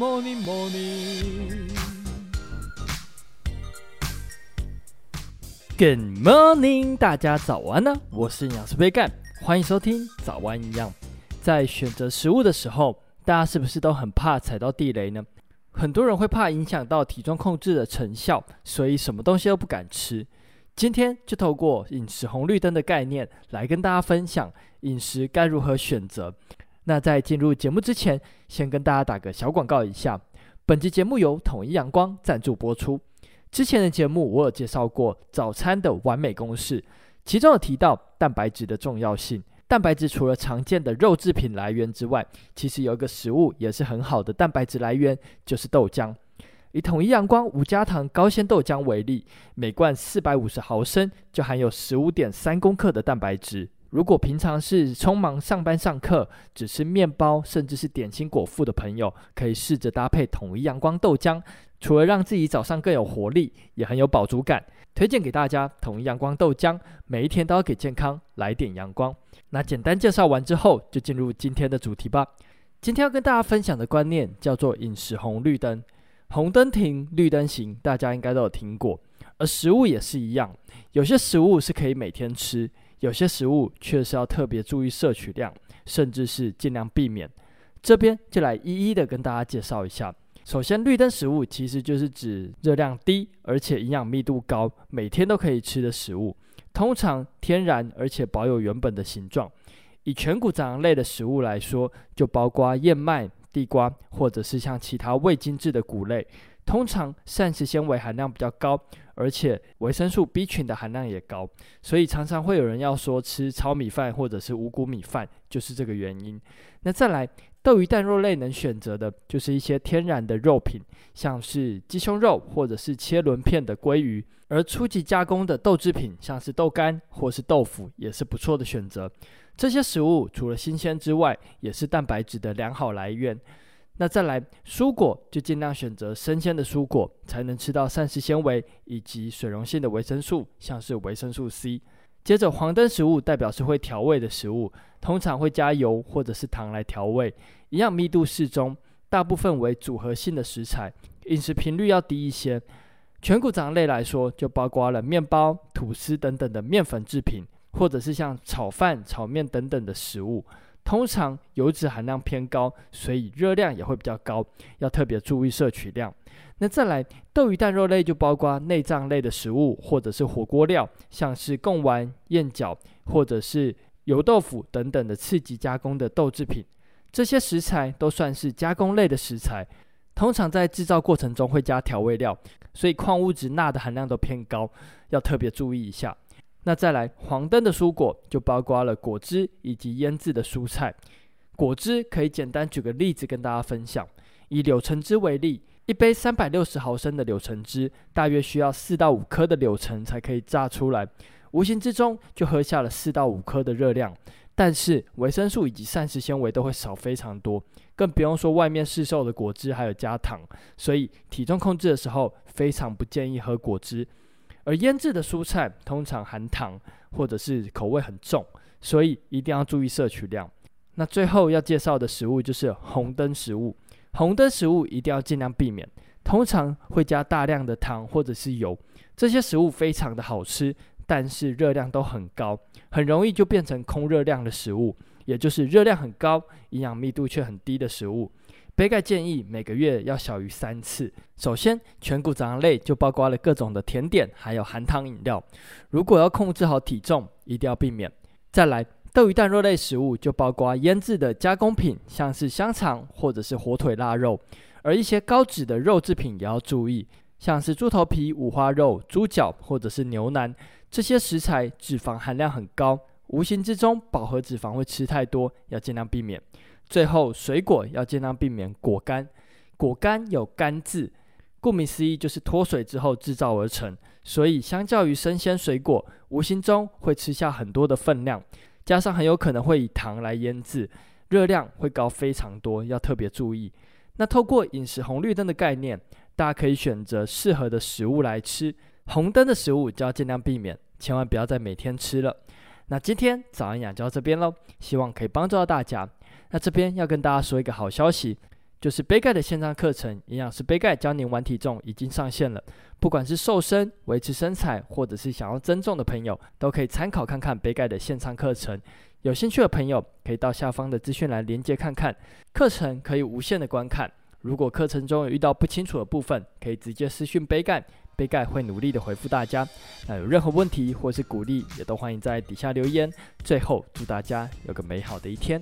Morning, morning. Good morning，大家早安呢！我是营养师杯盖，欢迎收听早安营养。在选择食物的时候，大家是不是都很怕踩到地雷呢？很多人会怕影响到体重控制的成效，所以什么东西都不敢吃。今天就透过饮食红绿灯的概念来跟大家分享饮食该如何选择。那在进入节目之前，先跟大家打个小广告一下。本集节目由统一阳光赞助播出。之前的节目我有介绍过早餐的完美公式，其中有提到蛋白质的重要性。蛋白质除了常见的肉制品来源之外，其实有一个食物也是很好的蛋白质来源，就是豆浆。以统一阳光无加糖高纤豆浆为例，每罐四百五十毫升就含有十五点三公克的蛋白质。如果平常是匆忙上班上课，只吃面包甚至是点心果腹的朋友，可以试着搭配统一阳光豆浆，除了让自己早上更有活力，也很有饱足感。推荐给大家统一阳光豆浆，每一天都要给健康来点阳光。那简单介绍完之后，就进入今天的主题吧。今天要跟大家分享的观念叫做饮食红绿灯，红灯停，绿灯行，大家应该都有听过。而食物也是一样，有些食物是可以每天吃。有些食物确实要特别注意摄取量，甚至是尽量避免。这边就来一一的跟大家介绍一下。首先，绿灯食物其实就是指热量低而且营养密度高，每天都可以吃的食物。通常天然而且保有原本的形状。以全谷杂粮类的食物来说，就包括燕麦、地瓜，或者是像其他未精制的谷类。通常膳食纤维含量比较高，而且维生素 B 群的含量也高，所以常常会有人要说吃糙米饭或者是五谷米饭，就是这个原因。那再来，豆鱼蛋肉类能选择的就是一些天然的肉品，像是鸡胸肉或者是切轮片的鲑鱼，而初级加工的豆制品，像是豆干或是豆腐，也是不错的选择。这些食物除了新鲜之外，也是蛋白质的良好来源。那再来，蔬果就尽量选择生鲜的蔬果，才能吃到膳食纤维以及水溶性的维生素，像是维生素 C。接着，黄灯食物代表是会调味的食物，通常会加油或者是糖来调味，营养密度适中，大部分为组合性的食材，饮食频率要低一些。全谷杂类来说，就包括了面包、吐司等等的面粉制品，或者是像炒饭、炒面等等的食物。通常油脂含量偏高，所以热量也会比较高，要特别注意摄取量。那再来，豆鱼蛋肉类就包括内脏类的食物，或者是火锅料，像是贡丸、燕饺，或者是油豆腐等等的刺激加工的豆制品。这些食材都算是加工类的食材，通常在制造过程中会加调味料，所以矿物质钠的含量都偏高，要特别注意一下。那再来，黄灯的蔬果就包括了果汁以及腌制的蔬菜。果汁可以简单举个例子跟大家分享，以柳橙汁为例，一杯三百六十毫升的柳橙汁，大约需要四到五颗的柳橙才可以榨出来，无形之中就喝下了四到五颗的热量。但是维生素以及膳食纤维都会少非常多，更不用说外面市售的果汁还有加糖，所以体重控制的时候非常不建议喝果汁。而腌制的蔬菜通常含糖，或者是口味很重，所以一定要注意摄取量。那最后要介绍的食物就是红灯食物，红灯食物一定要尽量避免，通常会加大量的糖或者是油。这些食物非常的好吃，但是热量都很高，很容易就变成空热量的食物，也就是热量很高，营养密度却很低的食物。杯盖建议每个月要小于三次。首先，全谷杂粮类就包括了各种的甜点，还有含糖饮料。如果要控制好体重，一定要避免。再来，豆鱼蛋肉类食物就包括腌制的加工品，像是香肠或者是火腿腊肉。而一些高脂的肉制品也要注意，像是猪头皮、五花肉、猪脚或者是牛腩，这些食材脂肪含量很高，无形之中饱和脂肪会吃太多，要尽量避免。最后，水果要尽量避免果干。果干有“干”字，顾名思义就是脱水之后制造而成，所以相较于生鲜水果，无形中会吃下很多的分量，加上很有可能会以糖来腌制，热量会高非常多，要特别注意。那透过饮食红绿灯的概念，大家可以选择适合的食物来吃，红灯的食物就要尽量避免，千万不要再每天吃了。那今天早安养就到这边喽，希望可以帮助到大家。那这边要跟大家说一个好消息，就是杯盖的线上课程，营养师杯盖教您玩体重已经上线了。不管是瘦身、维持身材，或者是想要增重的朋友，都可以参考看看杯盖的线上课程。有兴趣的朋友可以到下方的资讯栏连接看看，课程可以无限的观看。如果课程中有遇到不清楚的部分，可以直接私讯杯盖，杯盖会努力的回复大家。那有任何问题或是鼓励，也都欢迎在底下留言。最后，祝大家有个美好的一天。